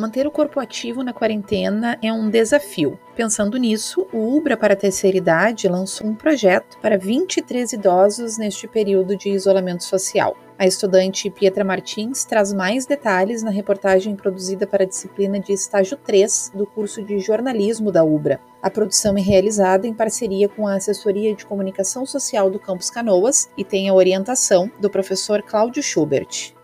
Manter o corpo ativo na quarentena é um desafio. Pensando nisso, o Ubra para a Terceira Idade lançou um projeto para 23 idosos neste período de isolamento social. A estudante Pietra Martins traz mais detalhes na reportagem produzida para a disciplina de estágio 3 do curso de jornalismo da UBRA. A produção é realizada em parceria com a Assessoria de Comunicação Social do Campus Canoas e tem a orientação do professor Cláudio Schubert.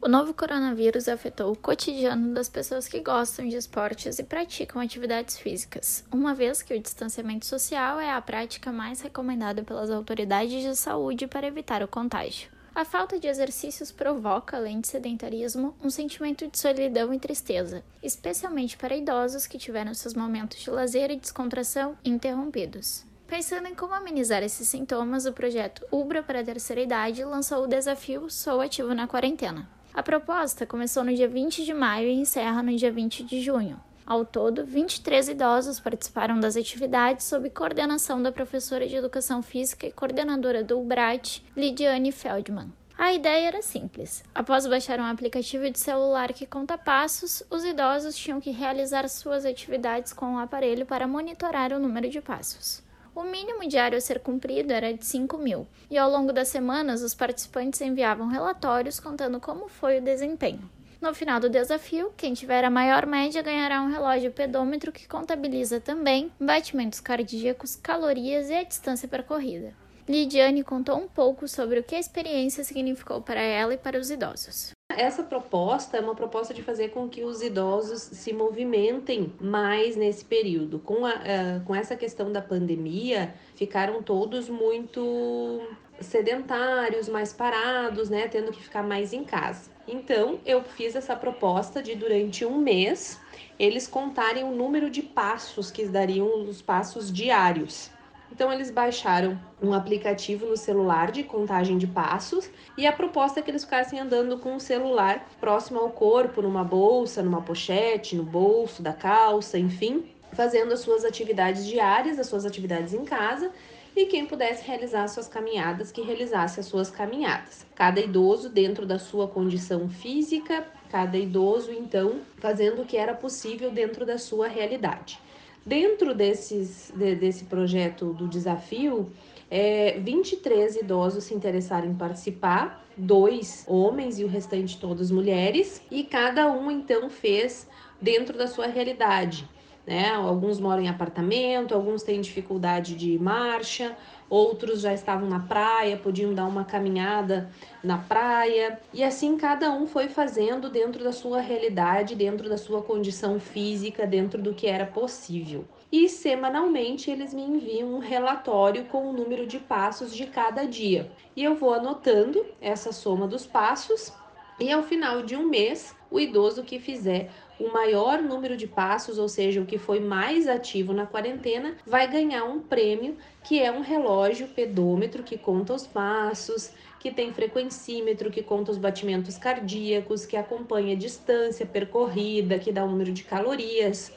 O novo coronavírus afetou o cotidiano das pessoas que gostam de esportes e praticam atividades físicas, uma vez que o distanciamento social é a prática mais recomendada pelas autoridades de saúde para evitar o contágio. A falta de exercícios provoca, além de sedentarismo, um sentimento de solidão e tristeza, especialmente para idosos que tiveram seus momentos de lazer e descontração interrompidos. Pensando em como amenizar esses sintomas, o projeto Ubra para a Terceira Idade lançou o desafio Sou Ativo na Quarentena. A proposta começou no dia 20 de maio e encerra no dia 20 de junho. Ao todo, 23 idosos participaram das atividades sob coordenação da professora de Educação Física e coordenadora do UBRAT, Lidiane Feldman. A ideia era simples. Após baixar um aplicativo de celular que conta passos, os idosos tinham que realizar suas atividades com o aparelho para monitorar o número de passos. O mínimo diário a ser cumprido era de 5 mil, e ao longo das semanas os participantes enviavam relatórios contando como foi o desempenho. No final do desafio, quem tiver a maior média ganhará um relógio pedômetro que contabiliza também batimentos cardíacos, calorias e a distância percorrida. Lidiane contou um pouco sobre o que a experiência significou para ela e para os idosos. Essa proposta é uma proposta de fazer com que os idosos se movimentem mais nesse período. Com, a, uh, com essa questão da pandemia, ficaram todos muito sedentários, mais parados, né, tendo que ficar mais em casa. Então, eu fiz essa proposta de durante um mês eles contarem o número de passos que dariam os passos diários. Então eles baixaram um aplicativo no celular de contagem de passos e a proposta é que eles ficassem andando com o celular próximo ao corpo, numa bolsa, numa pochete, no bolso da calça, enfim, fazendo as suas atividades diárias, as suas atividades em casa e quem pudesse realizar suas caminhadas, que realizasse as suas caminhadas. Cada idoso dentro da sua condição física, cada idoso então fazendo o que era possível dentro da sua realidade. Dentro desses, de, desse projeto do desafio, é, 23 idosos se interessaram em participar, dois homens e o restante todas mulheres, e cada um então fez dentro da sua realidade né? Alguns moram em apartamento, alguns têm dificuldade de marcha, outros já estavam na praia, podiam dar uma caminhada na praia, e assim cada um foi fazendo dentro da sua realidade, dentro da sua condição física, dentro do que era possível. E semanalmente eles me enviam um relatório com o número de passos de cada dia. E eu vou anotando essa soma dos passos e ao final de um mês, o idoso que fizer o maior número de passos, ou seja, o que foi mais ativo na quarentena, vai ganhar um prêmio que é um relógio pedômetro que conta os passos, que tem frequencímetro, que conta os batimentos cardíacos, que acompanha a distância percorrida, que dá o número de calorias.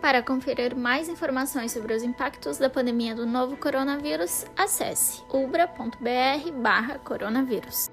Para conferir mais informações sobre os impactos da pandemia do novo coronavírus, acesse ubra.br/coronavírus.